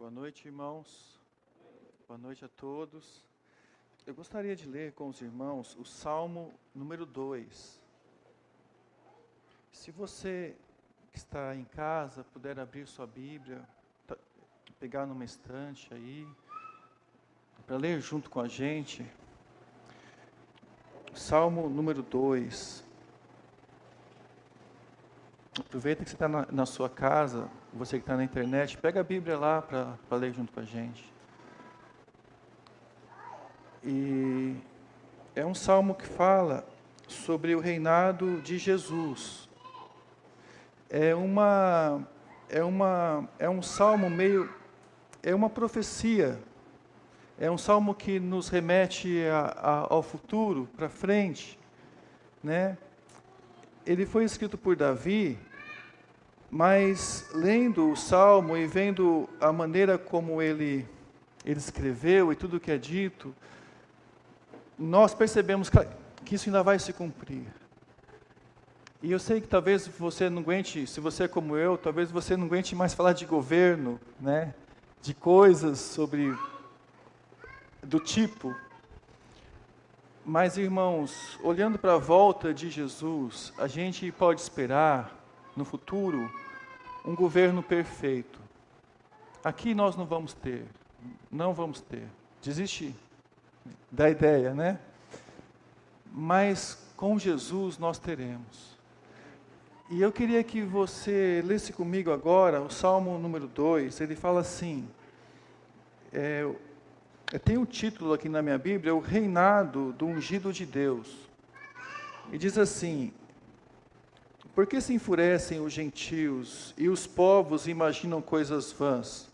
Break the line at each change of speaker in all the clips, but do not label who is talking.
Boa noite, irmãos. Boa noite a todos. Eu gostaria de ler com os irmãos o Salmo número 2. Se você que está em casa puder abrir sua Bíblia, tá, pegar numa estante aí, para ler junto com a gente. Salmo número 2. Aproveita que você está na, na, sua casa, você que está na internet, pega a Bíblia lá para ler junto com a gente. E é um salmo que fala sobre o reinado de Jesus. É uma é uma é um salmo meio é uma profecia. É um salmo que nos remete a, a, ao futuro, para frente, né? ele foi escrito por Davi, mas lendo o salmo e vendo a maneira como ele, ele escreveu e tudo que é dito, nós percebemos que isso ainda vai se cumprir. E eu sei que talvez você não aguente, se você é como eu, talvez você não aguente mais falar de governo, né? de coisas sobre do tipo mas, irmãos, olhando para a volta de Jesus, a gente pode esperar no futuro um governo perfeito. Aqui nós não vamos ter, não vamos ter. Desiste da ideia, né? Mas com Jesus nós teremos. E eu queria que você lesse comigo agora o Salmo número 2. Ele fala assim: é, tem o um título aqui na minha Bíblia, o reinado do ungido de Deus. E diz assim: Por que se enfurecem os gentios e os povos imaginam coisas vãs?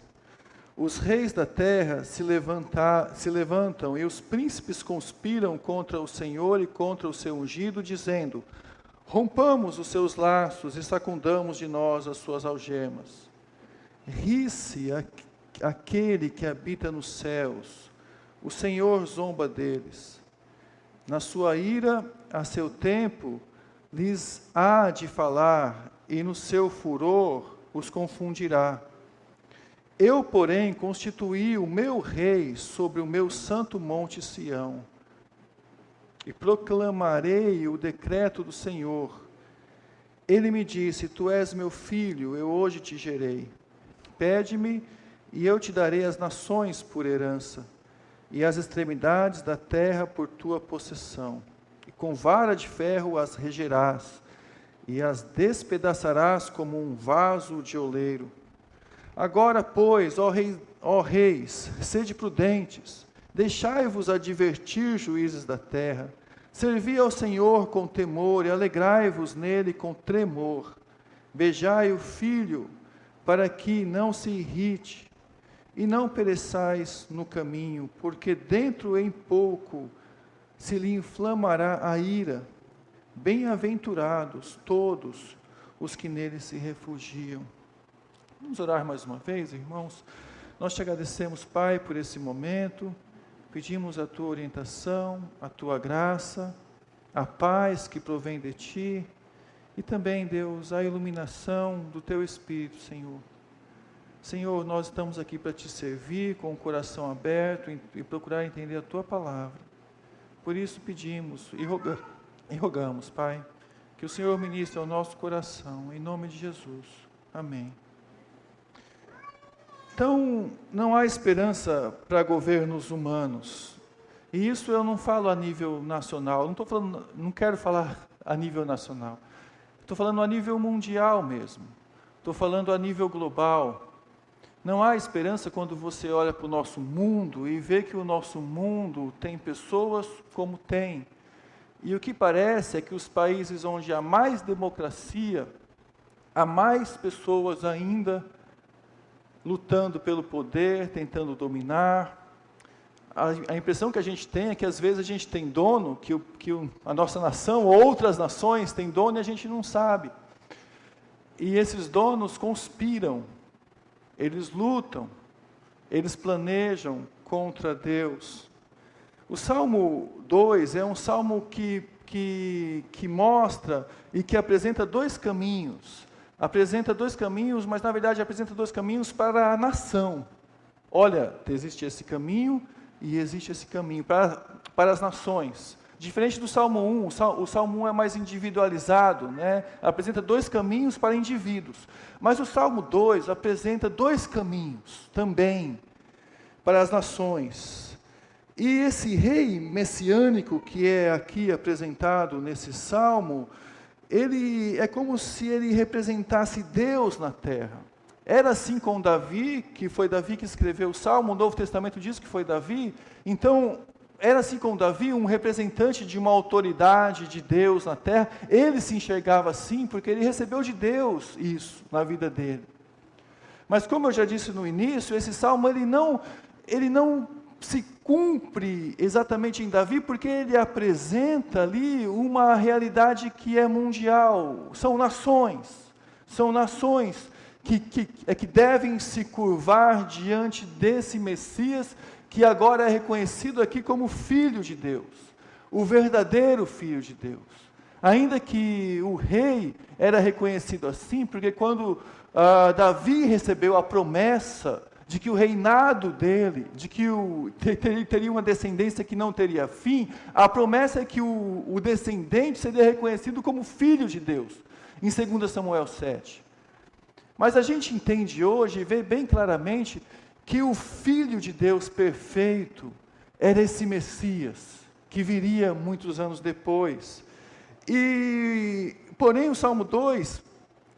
Os reis da terra se, levantar, se levantam e os príncipes conspiram contra o Senhor e contra o seu ungido, dizendo: Rompamos os seus laços e sacundamos de nós as suas algemas. Ri-se aquele que habita nos céus, o Senhor zomba deles. Na sua ira, a seu tempo, lhes há de falar, e no seu furor os confundirá. Eu, porém, constituí o meu rei sobre o meu santo monte Sião, e proclamarei o decreto do Senhor. Ele me disse: Tu és meu filho, eu hoje te gerei. Pede-me e eu te darei as nações por herança, e as extremidades da terra por tua possessão. Com vara de ferro as regerás, e as despedaçarás como um vaso de oleiro. Agora, pois, ó, rei, ó reis, sede prudentes, deixai-vos advertir, juízes da terra. Servi ao Senhor com temor e alegrai-vos nele com tremor. Beijai o filho, para que não se irrite e não pereçais no caminho, porque dentro em pouco se lhe inflamará a ira. Bem-aventurados todos os que nele se refugiam. Vamos orar mais uma vez, irmãos. Nós te agradecemos, Pai, por esse momento. Pedimos a tua orientação, a tua graça, a paz que provém de ti e também, Deus, a iluminação do teu Espírito, Senhor Senhor, nós estamos aqui para te servir com o coração aberto e procurar entender a tua palavra. Por isso pedimos e, roga, e rogamos, Pai, que o Senhor ministre ao nosso coração, em nome de Jesus. Amém. Então, não há esperança para governos humanos. E isso eu não falo a nível nacional, não, tô falando, não quero falar a nível nacional. Estou falando a nível mundial mesmo. Estou falando a nível global. Não há esperança quando você olha para o nosso mundo e vê que o nosso mundo tem pessoas como tem. E o que parece é que os países onde há mais democracia, há mais pessoas ainda lutando pelo poder, tentando dominar. A, a, impressão que a gente tem é que às vezes a gente tem dono, que, o, que o, a nossa nação, outras nações têm dono e a gente não sabe. E esses donos conspiram eles lutam, eles planejam contra Deus. O Salmo 2 é um salmo que, que, que mostra e que apresenta dois caminhos. Apresenta dois caminhos, mas na verdade apresenta dois caminhos para a nação. olha, existe esse caminho e existe esse caminho para, para as nações. Diferente do Salmo 1, o Salmo 1 é mais individualizado, né? apresenta dois caminhos para indivíduos. Mas o Salmo 2 apresenta dois caminhos também para as nações. E esse rei messiânico que é aqui apresentado nesse salmo, ele é como se ele representasse Deus na terra. Era assim com Davi, que foi Davi que escreveu o salmo, o Novo Testamento diz que foi Davi. Então, era assim com Davi, um representante de uma autoridade de Deus na terra. Ele se enxergava assim porque ele recebeu de Deus isso na vida dele. Mas como eu já disse no início, esse salmo ele não ele não se cumpre exatamente em Davi, porque ele apresenta ali uma realidade que é mundial. São nações, são nações que, que, é que devem se curvar diante desse Messias, que agora é reconhecido aqui como Filho de Deus, o verdadeiro Filho de Deus. Ainda que o rei era reconhecido assim, porque quando ah, Davi recebeu a promessa de que o reinado dele, de que o, ter, teria uma descendência que não teria fim, a promessa é que o, o descendente seria reconhecido como filho de Deus, em 2 Samuel 7. Mas a gente entende hoje e vê bem claramente que o filho de Deus perfeito era esse Messias, que viria muitos anos depois. E, porém, o Salmo 2,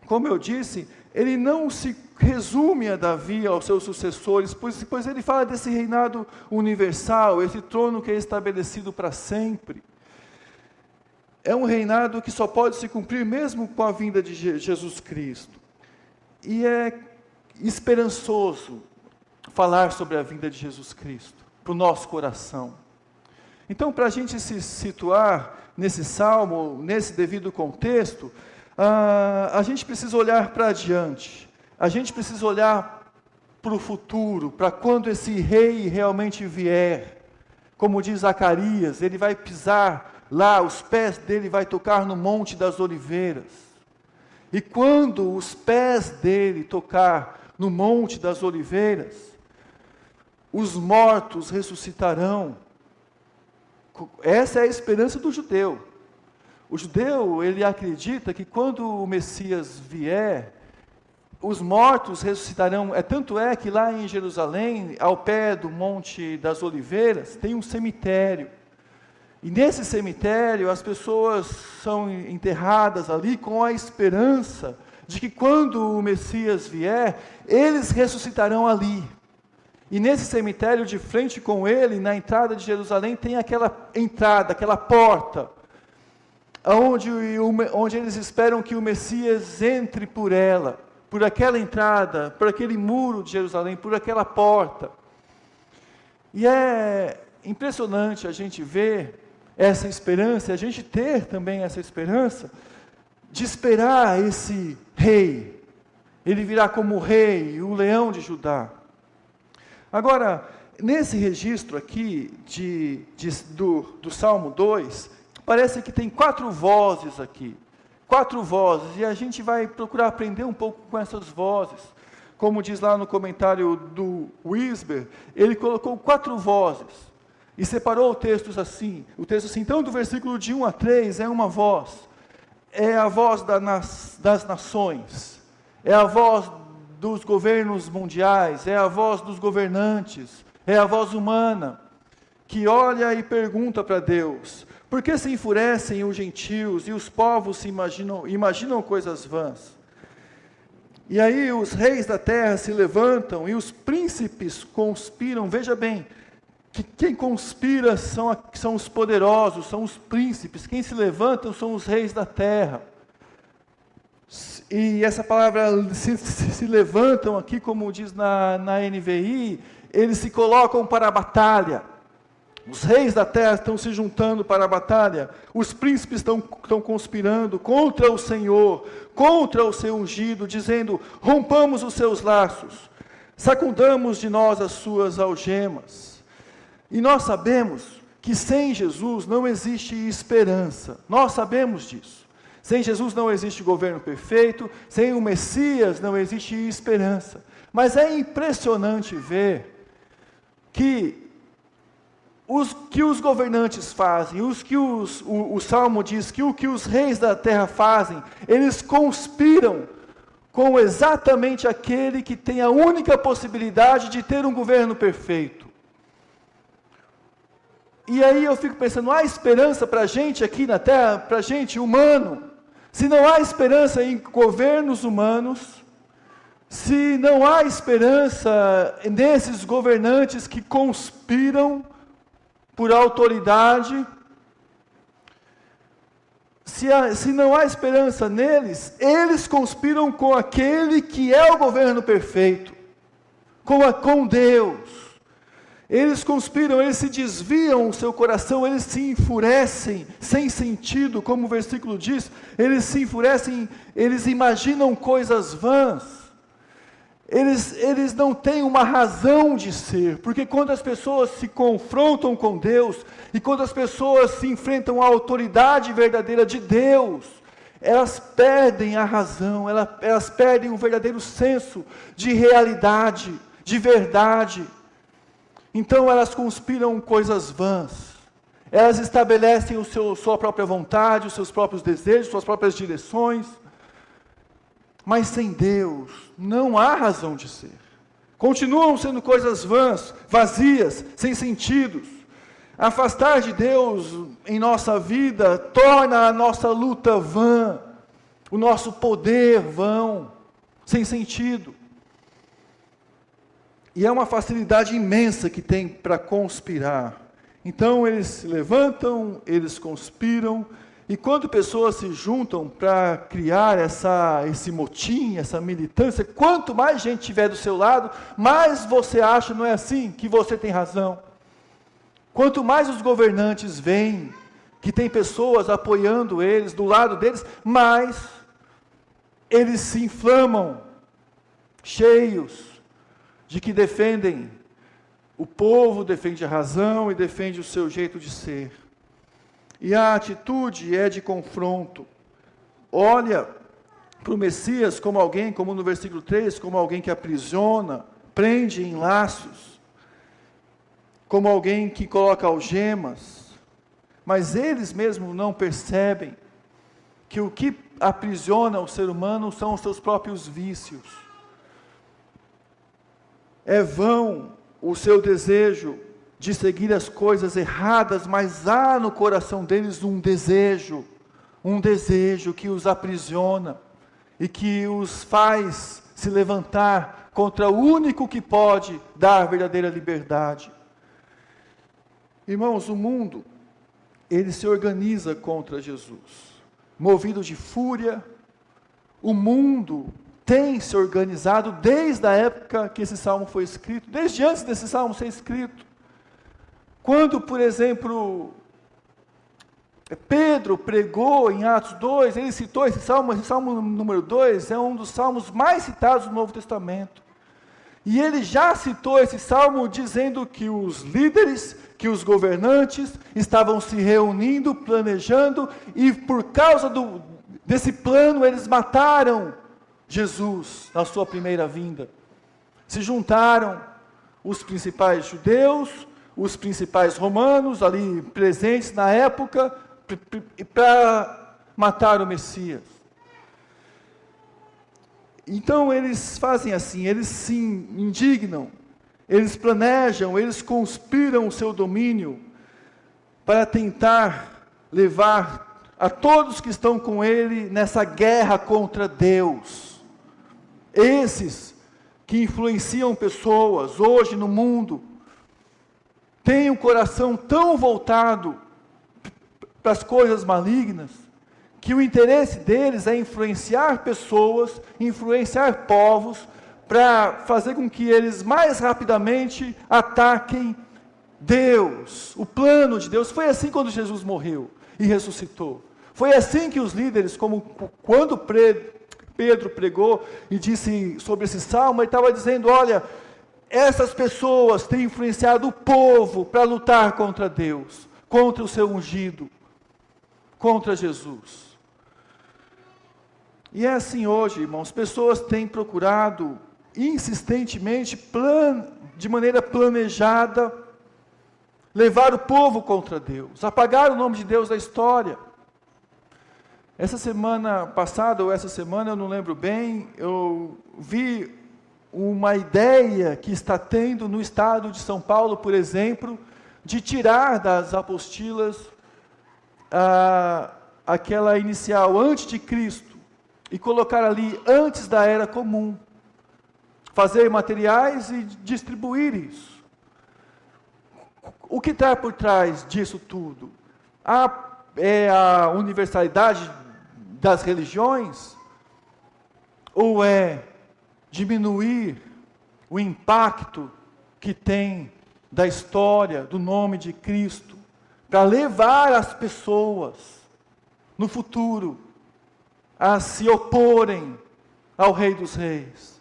como eu disse, ele não se resume a Davi, aos seus sucessores, pois, pois ele fala desse reinado universal, esse trono que é estabelecido para sempre. É um reinado que só pode se cumprir mesmo com a vinda de Jesus Cristo. E é esperançoso falar sobre a vinda de Jesus Cristo para o nosso coração. Então, para a gente se situar nesse salmo, nesse devido contexto, ah, a gente precisa olhar para adiante a gente precisa olhar para o futuro, para quando esse rei realmente vier. Como diz Zacarias, ele vai pisar lá, os pés dele vai tocar no Monte das Oliveiras. E quando os pés dele tocar no Monte das Oliveiras, os mortos ressuscitarão. Essa é a esperança do judeu. O judeu, ele acredita que quando o Messias vier, os mortos ressuscitarão. É tanto é que lá em Jerusalém, ao pé do Monte das Oliveiras, tem um cemitério. E nesse cemitério as pessoas são enterradas ali com a esperança de que quando o Messias vier, eles ressuscitarão ali. E nesse cemitério, de frente com ele, na entrada de Jerusalém, tem aquela entrada, aquela porta, onde, onde eles esperam que o Messias entre por ela por aquela entrada, por aquele muro de Jerusalém, por aquela porta. E é impressionante a gente ver essa esperança, a gente ter também essa esperança de esperar esse rei. Ele virá como rei, o leão de Judá. Agora, nesse registro aqui de, de, do, do Salmo 2, parece que tem quatro vozes aqui quatro vozes, e a gente vai procurar aprender um pouco com essas vozes. Como diz lá no comentário do Wisber, ele colocou quatro vozes e separou o texto assim. O texto assim, então do versículo de 1 a 3 é uma voz. É a voz da nas, das nações, é a voz dos governos mundiais, é a voz dos governantes, é a voz humana que olha e pergunta para Deus: por que se enfurecem os gentios e os povos se imaginam, imaginam coisas vãs? E aí os reis da terra se levantam e os príncipes conspiram. Veja bem, que quem conspira são, são os poderosos, são os príncipes. Quem se levantam são os reis da terra. E essa palavra se, se, levantam aqui, como diz na, na NVI, eles se colocam para a batalha. Os reis da terra estão se juntando para a batalha, os príncipes estão, estão conspirando contra o Senhor, contra o seu ungido, dizendo: rompamos os seus laços, sacudamos de nós as suas algemas. E nós sabemos que sem Jesus não existe esperança, nós sabemos disso. Sem Jesus não existe governo perfeito, sem o Messias não existe esperança. Mas é impressionante ver que os que os governantes fazem, os que os, o, o Salmo diz que o que os reis da terra fazem, eles conspiram com exatamente aquele que tem a única possibilidade de ter um governo perfeito. E aí eu fico pensando, há esperança para a gente aqui na terra, para a gente humano? Se não há esperança em governos humanos, se não há esperança nesses governantes que conspiram por autoridade, se, há, se não há esperança neles, eles conspiram com aquele que é o governo perfeito, com, a, com Deus. Eles conspiram, eles se desviam o seu coração, eles se enfurecem sem sentido, como o versículo diz, eles se enfurecem, eles imaginam coisas vãs eles, eles não têm uma razão de ser, porque quando as pessoas se confrontam com Deus, e quando as pessoas se enfrentam à autoridade verdadeira de Deus, elas perdem a razão, elas, elas perdem o verdadeiro senso de realidade, de verdade. Então elas conspiram coisas vãs, elas estabelecem o seu, sua própria vontade, os seus próprios desejos, suas próprias direções, mas sem Deus não há razão de ser. Continuam sendo coisas vãs, vazias, sem sentidos. Afastar de Deus em nossa vida torna a nossa luta vã, o nosso poder vão, sem sentido. E é uma facilidade imensa que tem para conspirar. Então eles se levantam, eles conspiram, e quando pessoas se juntam para criar essa, esse motim, essa militância, quanto mais gente tiver do seu lado, mais você acha, não é assim, que você tem razão. Quanto mais os governantes veem que tem pessoas apoiando eles, do lado deles, mais eles se inflamam, cheios de que defendem o povo, defende a razão e defende o seu jeito de ser. E a atitude é de confronto. Olha para o Messias como alguém, como no versículo 3, como alguém que aprisiona, prende em laços, como alguém que coloca algemas, mas eles mesmos não percebem que o que aprisiona o ser humano são os seus próprios vícios. É vão o seu desejo de seguir as coisas erradas, mas há no coração deles um desejo, um desejo que os aprisiona e que os faz se levantar contra o único que pode dar verdadeira liberdade. Irmãos, o mundo, ele se organiza contra Jesus. Movido de fúria, o mundo tem se organizado desde a época que esse salmo foi escrito, desde antes desse salmo ser escrito. Quando, por exemplo, Pedro pregou em Atos 2, ele citou esse salmo, esse salmo número 2 é um dos salmos mais citados no Novo Testamento. E ele já citou esse salmo dizendo que os líderes, que os governantes estavam se reunindo, planejando, e por causa do, desse plano eles mataram Jesus na sua primeira vinda. Se juntaram os principais judeus, os principais romanos ali presentes na época para matar o Messias. Então eles fazem assim, eles se indignam, eles planejam, eles conspiram o seu domínio para tentar levar a todos que estão com ele nessa guerra contra Deus. Esses que influenciam pessoas hoje no mundo, têm o coração tão voltado para as coisas malignas, que o interesse deles é influenciar pessoas, influenciar povos, para fazer com que eles mais rapidamente ataquem Deus, o plano de Deus. Foi assim quando Jesus morreu e ressuscitou. Foi assim que os líderes, como quando Pedro pregou e disse sobre esse salmo, ele estava dizendo: olha, essas pessoas têm influenciado o povo para lutar contra Deus, contra o seu ungido, contra Jesus. E é assim hoje, irmãos, pessoas têm procurado insistentemente, plan, de maneira planejada, levar o povo contra Deus, apagar o nome de Deus da história. Essa semana passada, ou essa semana, eu não lembro bem, eu vi uma ideia que está tendo no estado de São Paulo, por exemplo, de tirar das apostilas ah, aquela inicial antes de Cristo e colocar ali antes da era comum. Fazer materiais e distribuir isso. O que está por trás disso tudo? A, é a universalidade das religiões? Ou é diminuir o impacto que tem da história, do nome de Cristo, para levar as pessoas no futuro a se oporem ao Rei dos Reis?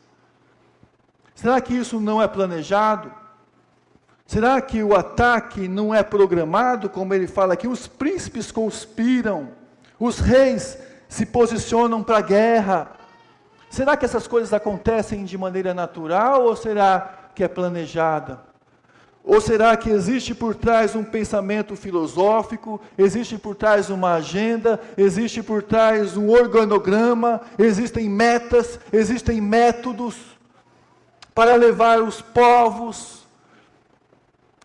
Será que isso não é planejado? Será que o ataque não é programado, como ele fala aqui? Os príncipes conspiram, os reis se posicionam para a guerra. Será que essas coisas acontecem de maneira natural ou será que é planejada? Ou será que existe por trás um pensamento filosófico, existe por trás uma agenda, existe por trás um organograma, existem metas, existem métodos para levar os povos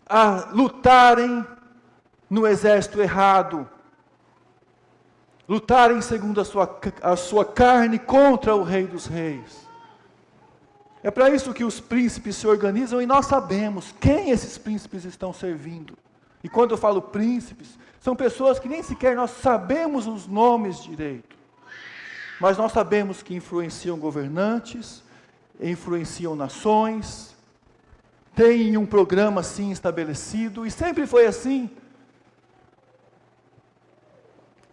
a lutarem no exército errado, lutarem segundo a sua, a sua carne contra o Rei dos Reis. É para isso que os príncipes se organizam e nós sabemos quem esses príncipes estão servindo. E quando eu falo príncipes, são pessoas que nem sequer nós sabemos os nomes direito. Mas nós sabemos que influenciam governantes, influenciam nações, tem um programa assim estabelecido, e sempre foi assim.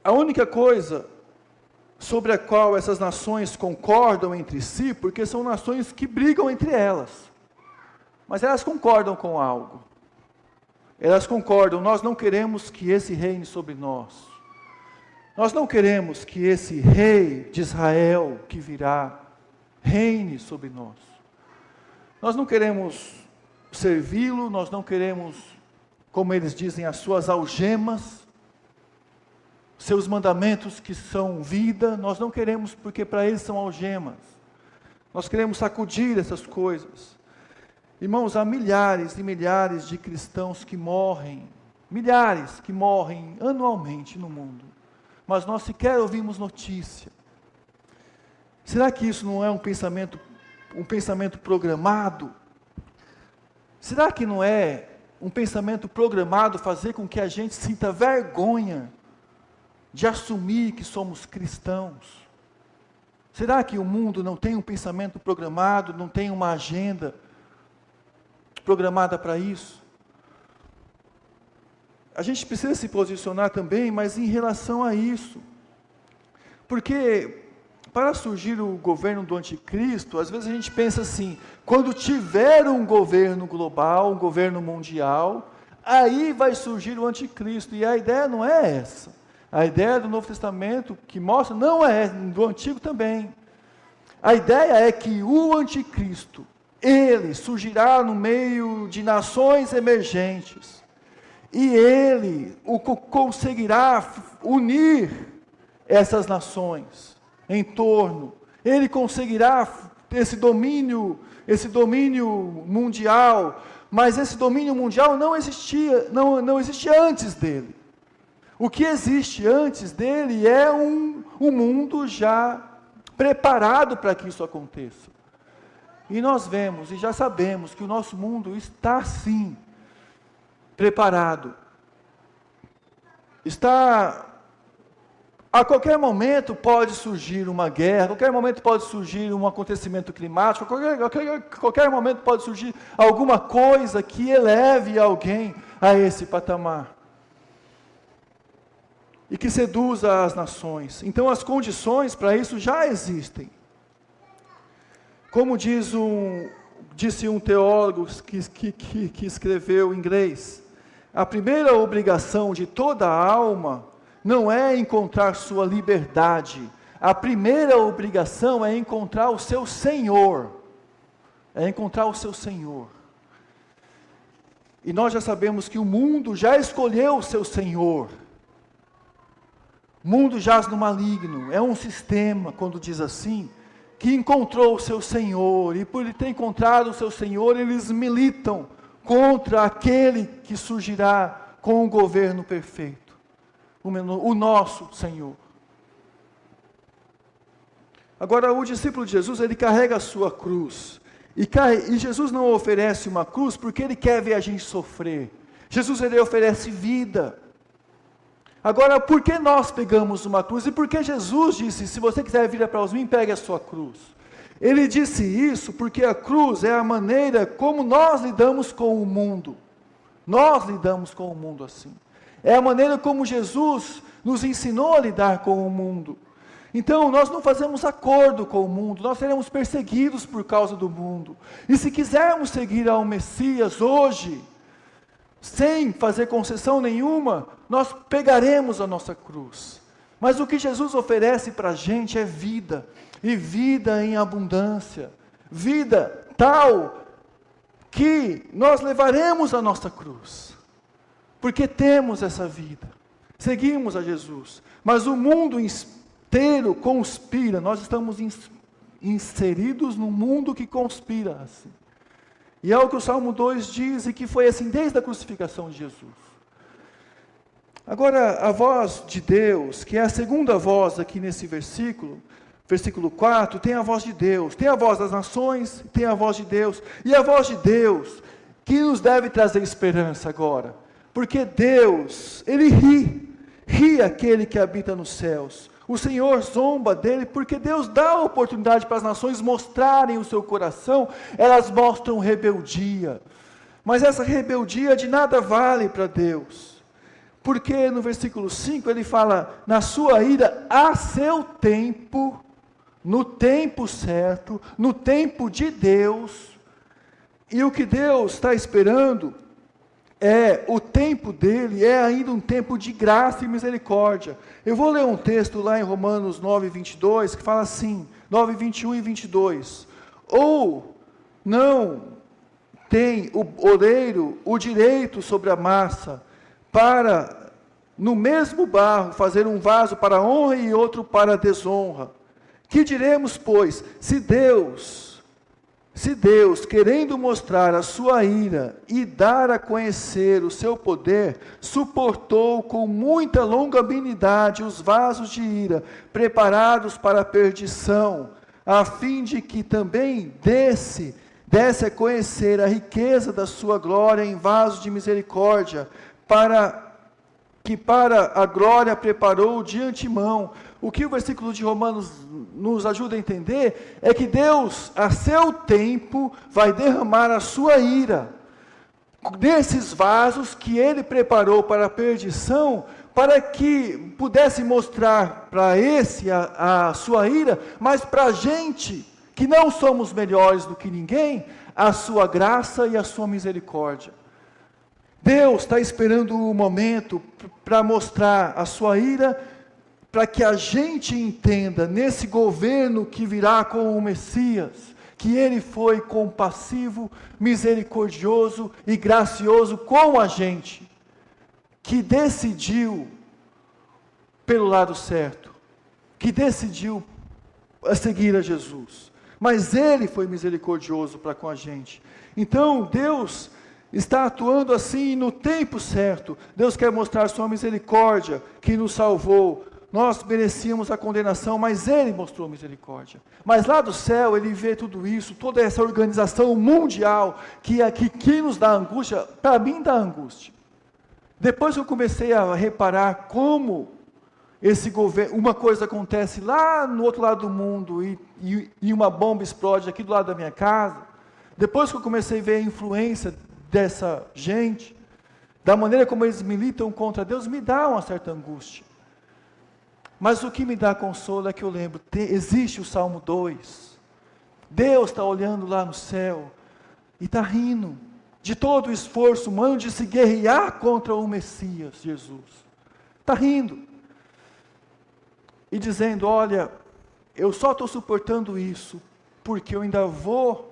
A única coisa sobre a qual essas nações concordam entre si, porque são nações que brigam entre elas, mas elas concordam com algo. Elas concordam, nós não queremos que esse reine sobre nós. Nós não queremos que esse rei de Israel que virá reine sobre nós. Nós não queremos servi-lo, nós não queremos, como eles dizem, as suas algemas, seus mandamentos que são vida, nós não queremos porque para eles são algemas. Nós queremos sacudir essas coisas. Irmãos, há milhares e milhares de cristãos que morrem, milhares que morrem anualmente no mundo, mas nós sequer ouvimos notícia. Será que isso não é um pensamento, um pensamento programado? Será que não é um pensamento programado fazer com que a gente sinta vergonha de assumir que somos cristãos? Será que o mundo não tem um pensamento programado, não tem uma agenda programada para isso? A gente precisa se posicionar também, mas em relação a isso. Porque para surgir o governo do anticristo, às vezes a gente pensa assim: quando tiver um governo global, um governo mundial, aí vai surgir o anticristo. E a ideia não é essa. A ideia do Novo Testamento que mostra não é do Antigo também. A ideia é que o anticristo, ele surgirá no meio de nações emergentes. E ele o conseguirá unir essas nações em torno. Ele conseguirá esse domínio, esse domínio mundial, mas esse domínio mundial não existia, não, não existia antes dele. O que existe antes dele é um, um mundo já preparado para que isso aconteça. E nós vemos e já sabemos que o nosso mundo está sim preparado. Está a qualquer momento pode surgir uma guerra, a qualquer momento pode surgir um acontecimento climático, a qualquer, a qualquer, a qualquer momento pode surgir alguma coisa que eleve alguém a esse patamar e que seduza as nações. Então, as condições para isso já existem. Como diz um, disse um teólogo que, que, que, escreveu em inglês, a primeira obrigação de toda alma não é encontrar sua liberdade. A primeira obrigação é encontrar o seu Senhor. é encontrar o seu Senhor. E nós já sabemos que o mundo já escolheu o seu Senhor. Mundo jaz no maligno, é um sistema, quando diz assim, que encontrou o seu Senhor, e por ele ter encontrado o seu Senhor, eles militam contra aquele que surgirá com o governo perfeito, o nosso Senhor. Agora, o discípulo de Jesus, ele carrega a sua cruz, e, e Jesus não oferece uma cruz porque ele quer ver a gente sofrer. Jesus ele oferece vida. Agora, por que nós pegamos uma cruz? E por que Jesus disse: se você quiser vir para os mim, pegue a sua cruz? Ele disse isso porque a cruz é a maneira como nós lidamos com o mundo. Nós lidamos com o mundo assim. É a maneira como Jesus nos ensinou a lidar com o mundo. Então, nós não fazemos acordo com o mundo, nós seremos perseguidos por causa do mundo. E se quisermos seguir ao Messias hoje, sem fazer concessão nenhuma, nós pegaremos a nossa cruz. Mas o que Jesus oferece para a gente é vida, e vida em abundância, vida tal que nós levaremos a nossa cruz, porque temos essa vida, seguimos a Jesus. Mas o mundo inteiro conspira, nós estamos inseridos num mundo que conspira assim. E é o que o Salmo 2 diz, e que foi assim desde a crucificação de Jesus. Agora, a voz de Deus, que é a segunda voz aqui nesse versículo, versículo 4, tem a voz de Deus, tem a voz das nações, tem a voz de Deus, e a voz de Deus, que nos deve trazer esperança agora, porque Deus, Ele ri, ri aquele que habita nos céus, o Senhor zomba dele porque Deus dá a oportunidade para as nações mostrarem o seu coração, elas mostram rebeldia. Mas essa rebeldia de nada vale para Deus. Porque no versículo 5 ele fala: na sua ira, a seu tempo, no tempo certo, no tempo de Deus. E o que Deus está esperando é o tempo dele é ainda um tempo de graça e misericórdia. Eu vou ler um texto lá em Romanos 9, 22, que fala assim, 9, 21 e 22. Ou não tem o oleiro o direito sobre a massa para, no mesmo barro, fazer um vaso para honra e outro para desonra. Que diremos, pois, se Deus se Deus, querendo mostrar a sua ira e dar a conhecer o seu poder, suportou com muita longanimidade os vasos de ira preparados para a perdição, a fim de que também desse, desse a conhecer a riqueza da sua glória em vasos de misericórdia, para que para a glória preparou de antemão. O que o versículo de Romanos nos ajuda a entender é que Deus, a seu tempo, vai derramar a sua ira desses vasos que ele preparou para a perdição, para que pudesse mostrar para esse a, a sua ira, mas para a gente, que não somos melhores do que ninguém, a sua graça e a sua misericórdia. Deus está esperando o momento para mostrar a sua ira, para que a gente entenda nesse governo que virá com o Messias, que ele foi compassivo, misericordioso e gracioso com a gente, que decidiu pelo lado certo, que decidiu seguir a Jesus. Mas ele foi misericordioso para com a gente. Então, Deus está atuando assim no tempo certo. Deus quer mostrar sua misericórdia, que nos salvou. Nós merecíamos a condenação, mas Ele mostrou misericórdia. Mas lá do céu, Ele vê tudo isso, toda essa organização mundial, que aqui que nos dá angústia, para mim dá angústia. Depois eu comecei a reparar como esse governo, uma coisa acontece lá no outro lado do mundo e, e, e uma bomba explode aqui do lado da minha casa. Depois que eu comecei a ver a influência dessa gente, da maneira como eles militam contra Deus, me dá uma certa angústia. Mas o que me dá consolo é que eu lembro, existe o Salmo 2. Deus está olhando lá no céu e está rindo de todo o esforço humano de se guerrear contra o Messias, Jesus. Está rindo. E dizendo: Olha, eu só estou suportando isso porque eu ainda vou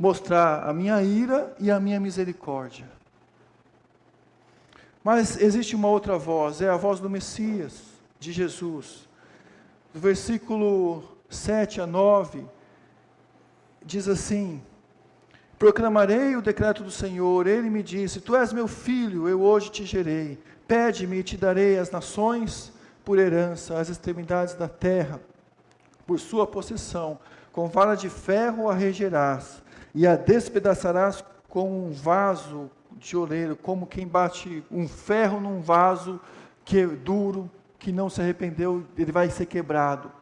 mostrar a minha ira e a minha misericórdia. Mas existe uma outra voz, é a voz do Messias, de Jesus. Do versículo 7 a 9, diz assim: Proclamarei o decreto do Senhor, ele me disse: Tu és meu filho, eu hoje te gerei. Pede-me e te darei as nações por herança, as extremidades da terra, por sua possessão. Com vara de ferro a regerás, e a despedaçarás com um vaso de oleiro, como quem bate um ferro num vaso que é duro, que não se arrependeu, ele vai ser quebrado.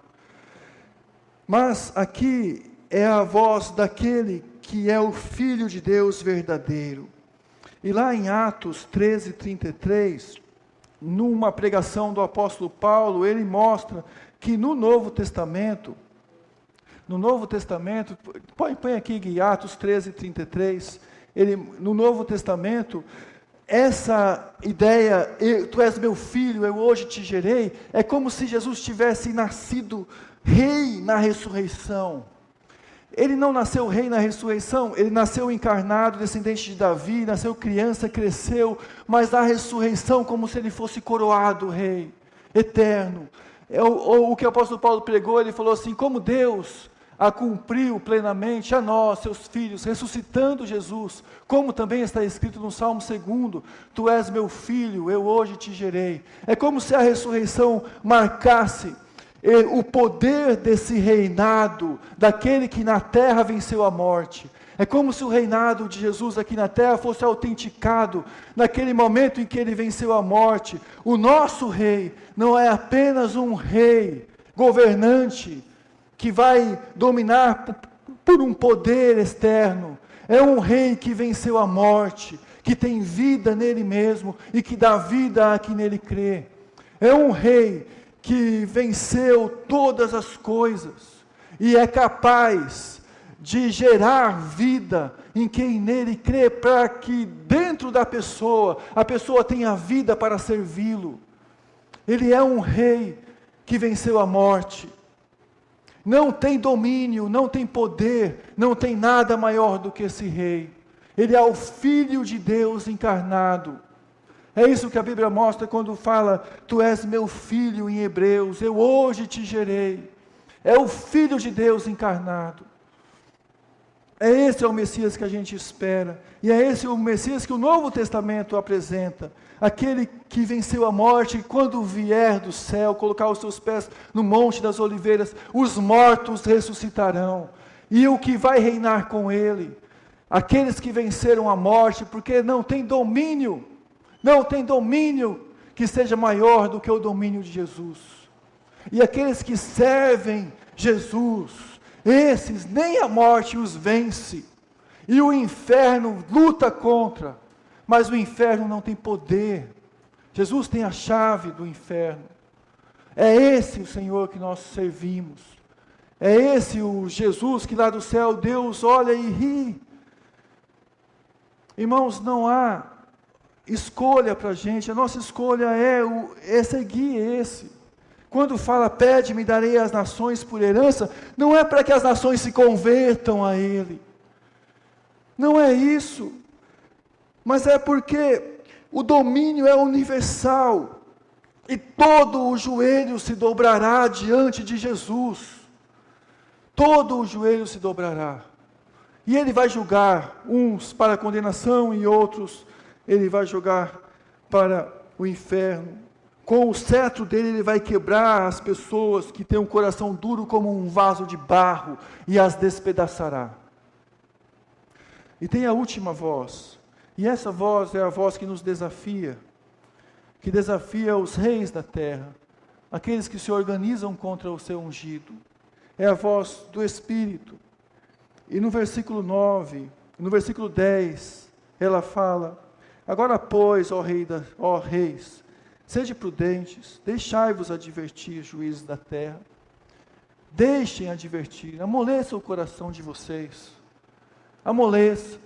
Mas aqui é a voz daquele que é o Filho de Deus verdadeiro. E lá em Atos 13, 33, numa pregação do apóstolo Paulo, ele mostra que no Novo Testamento, no Novo Testamento, põe, põe aqui Atos 13, 33, ele, no Novo Testamento, essa ideia, tu és meu filho, eu hoje te gerei, é como se Jesus tivesse nascido rei na ressurreição. Ele não nasceu rei na ressurreição, ele nasceu encarnado, descendente de Davi, nasceu criança, cresceu, mas na ressurreição, como se ele fosse coroado rei, eterno. É o, o que o apóstolo Paulo pregou, ele falou assim: como Deus a cumpriu plenamente a nós, seus filhos, ressuscitando Jesus, como também está escrito no Salmo 2: Tu és meu filho, eu hoje te gerei. É como se a ressurreição marcasse eh, o poder desse reinado, daquele que na terra venceu a morte. É como se o reinado de Jesus aqui na terra fosse autenticado naquele momento em que ele venceu a morte. O nosso rei não é apenas um rei governante, que vai dominar por um poder externo. É um rei que venceu a morte, que tem vida nele mesmo e que dá vida a quem nele crê. É um rei que venceu todas as coisas e é capaz de gerar vida em quem nele crê, para que dentro da pessoa, a pessoa tenha vida para servi-lo. Ele é um rei que venceu a morte não tem domínio, não tem poder, não tem nada maior do que esse rei. Ele é o Filho de Deus encarnado. É isso que a Bíblia mostra quando fala: Tu és meu filho em Hebreus, eu hoje te gerei. É o Filho de Deus encarnado. É esse é o Messias que a gente espera. E é esse o Messias que o Novo Testamento apresenta. Aquele que venceu a morte, e quando vier do céu, colocar os seus pés no Monte das Oliveiras, os mortos ressuscitarão. E o que vai reinar com ele? Aqueles que venceram a morte, porque não tem domínio, não tem domínio que seja maior do que o domínio de Jesus. E aqueles que servem Jesus, esses nem a morte os vence, e o inferno luta contra, mas o inferno não tem poder. Jesus tem a chave do inferno. É esse o Senhor que nós servimos. É esse o Jesus que lá do céu Deus olha e ri. Irmãos, não há escolha para a gente, a nossa escolha é, o, é seguir esse. Quando fala, pede-me, darei as nações por herança, não é para que as nações se convertam a Ele. Não é isso. Mas é porque o domínio é universal. E todo o joelho se dobrará diante de Jesus. Todo o joelho se dobrará. E ele vai julgar uns para a condenação e outros ele vai jogar para o inferno com o cetro dele, ele vai quebrar as pessoas que têm um coração duro como um vaso de barro e as despedaçará. E tem a última voz, e essa voz é a voz que nos desafia, que desafia os reis da terra, aqueles que se organizam contra o seu ungido. É a voz do Espírito. E no versículo 9, no versículo 10, ela fala: Agora, pois, ó, rei da, ó reis, Sede prudentes, deixai-vos advertir, juízes da terra. Deixem advertir, amoleça o coração de vocês. Amoleça.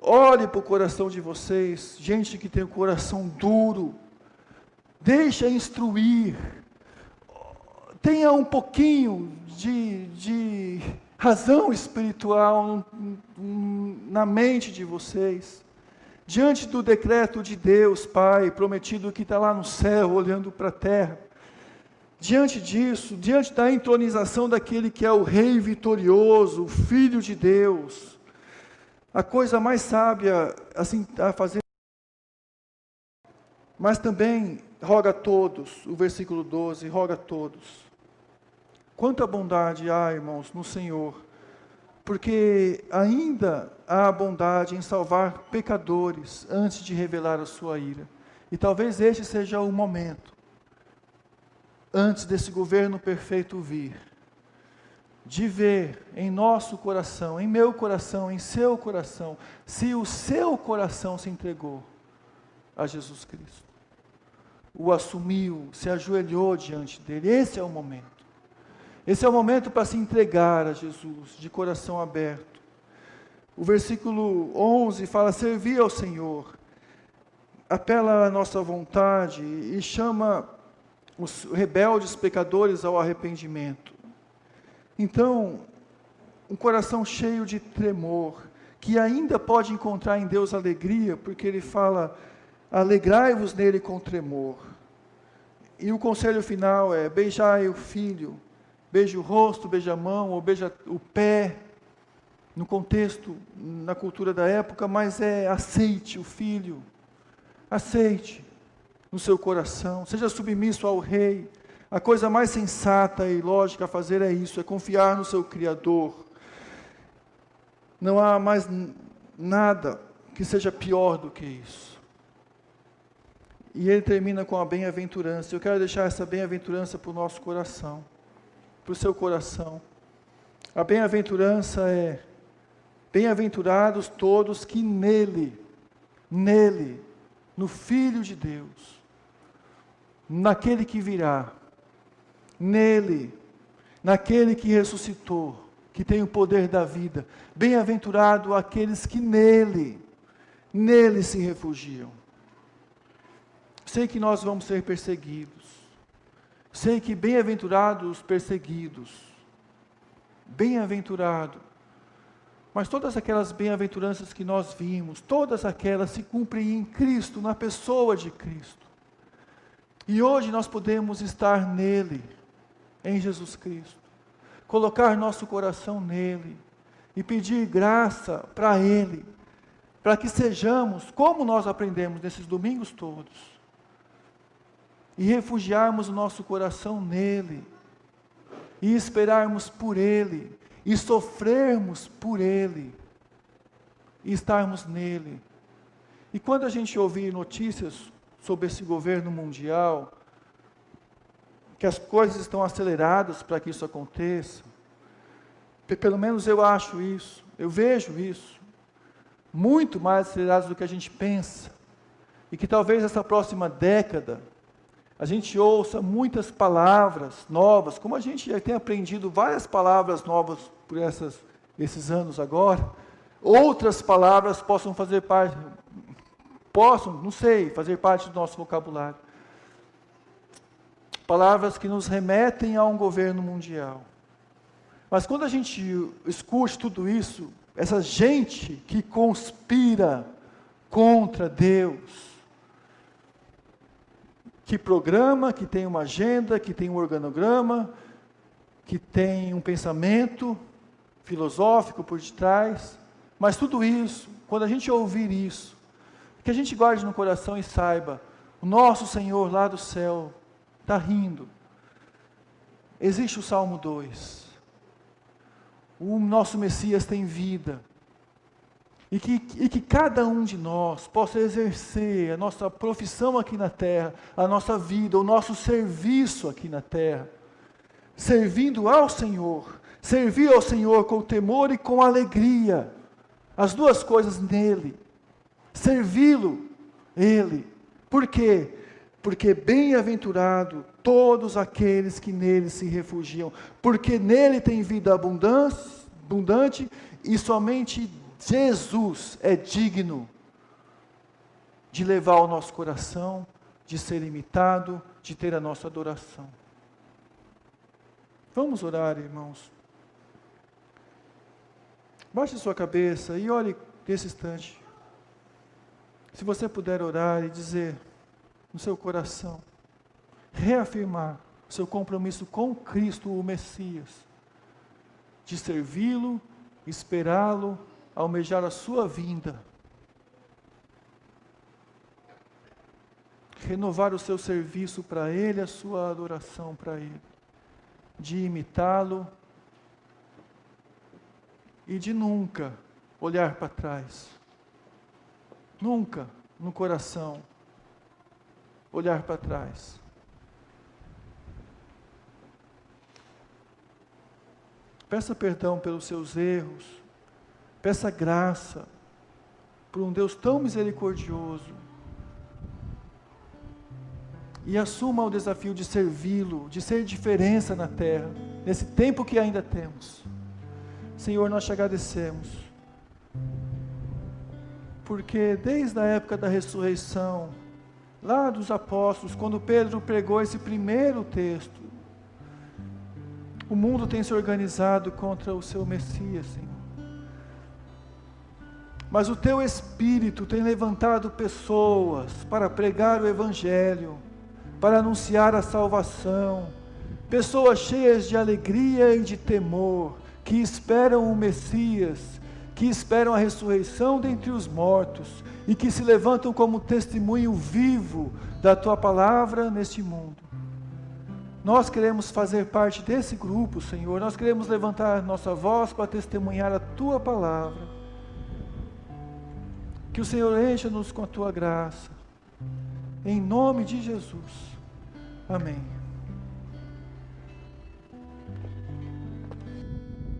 Olhe para o coração de vocês, gente que tem o coração duro. Deixa instruir. Tenha um pouquinho de, de razão espiritual na mente de vocês, diante do decreto de Deus, Pai, prometido que está lá no céu, olhando para a terra. Diante disso, diante da entronização daquele que é o Rei vitorioso, o Filho de Deus, a coisa mais sábia assim, a fazer. Mas também roga a todos, o versículo 12, roga a todos Quanta bondade há, irmãos, no Senhor, porque ainda há bondade em salvar pecadores antes de revelar a sua ira. E talvez este seja o momento, antes desse governo perfeito vir, de ver em nosso coração, em meu coração, em seu coração, se o seu coração se entregou a Jesus Cristo, o assumiu, se ajoelhou diante dele. Esse é o momento. Esse é o momento para se entregar a Jesus de coração aberto. O versículo 11 fala: servir ao Senhor, apela à nossa vontade e chama os rebeldes pecadores ao arrependimento. Então, um coração cheio de tremor, que ainda pode encontrar em Deus alegria, porque Ele fala: alegrai-vos nele com tremor. E o conselho final é: beijai o filho beija o rosto, beija a mão, ou beija o pé, no contexto, na cultura da época, mas é aceite o filho, aceite no seu coração, seja submisso ao rei. A coisa mais sensata e lógica a fazer é isso, é confiar no seu Criador. Não há mais nada que seja pior do que isso. E ele termina com a bem-aventurança. Eu quero deixar essa bem-aventurança para o nosso coração para o seu coração. A bem-aventurança é: bem-aventurados todos que nele, nele, no Filho de Deus, naquele que virá, nele, naquele que ressuscitou, que tem o poder da vida. Bem-aventurado aqueles que nele, nele se refugiam. Sei que nós vamos ser perseguidos. Sei que bem-aventurados os perseguidos, bem-aventurado. Mas todas aquelas bem-aventuranças que nós vimos, todas aquelas se cumprem em Cristo, na pessoa de Cristo. E hoje nós podemos estar nele, em Jesus Cristo, colocar nosso coração nele e pedir graça para Ele, para que sejamos, como nós aprendemos nesses domingos todos, e refugiarmos o nosso coração nele, e esperarmos por ele, e sofrermos por ele, e estarmos nele. E quando a gente ouvir notícias sobre esse governo mundial, que as coisas estão aceleradas para que isso aconteça, pelo menos eu acho isso, eu vejo isso, muito mais aceleradas do que a gente pensa, e que talvez essa próxima década a gente ouça muitas palavras novas, como a gente já tem aprendido várias palavras novas por essas, esses anos agora, outras palavras possam fazer parte, possam, não sei, fazer parte do nosso vocabulário. Palavras que nos remetem a um governo mundial. Mas quando a gente escute tudo isso, essa gente que conspira contra Deus, que programa, que tem uma agenda, que tem um organograma, que tem um pensamento filosófico por detrás. Mas tudo isso, quando a gente ouvir isso, que a gente guarde no coração e saiba, o nosso Senhor lá do céu está rindo. Existe o Salmo 2. O nosso Messias tem vida. E que, e que cada um de nós possa exercer a nossa profissão aqui na terra, a nossa vida, o nosso serviço aqui na terra, servindo ao Senhor, servir ao Senhor com temor e com alegria, as duas coisas nele, servi-lo, ele. Por quê? Porque bem-aventurado todos aqueles que nele se refugiam, porque nele tem vida abundante e somente Jesus é digno de levar o nosso coração, de ser imitado, de ter a nossa adoração. Vamos orar, irmãos. Baixe sua cabeça e olhe nesse instante. Se você puder orar e dizer no seu coração, reafirmar seu compromisso com Cristo, o Messias, de servi-lo, esperá-lo, almejar a sua vinda, renovar o seu serviço para Ele, a sua adoração para Ele, de imitá-lo e de nunca olhar para trás. Nunca no coração olhar para trás. Peça perdão pelos seus erros. Peça graça por um Deus tão misericordioso. E assuma o desafio de servi-lo, de ser diferença na terra, nesse tempo que ainda temos. Senhor, nós te agradecemos. Porque desde a época da ressurreição, lá dos apóstolos, quando Pedro pregou esse primeiro texto, o mundo tem se organizado contra o seu Messias, Senhor. Mas o teu Espírito tem levantado pessoas para pregar o Evangelho, para anunciar a salvação, pessoas cheias de alegria e de temor, que esperam o Messias, que esperam a ressurreição dentre os mortos e que se levantam como testemunho vivo da tua palavra neste mundo. Nós queremos fazer parte desse grupo, Senhor. Nós queremos levantar nossa voz para testemunhar a tua palavra. Que o Senhor encha-nos com a tua graça. Em nome de Jesus. Amém.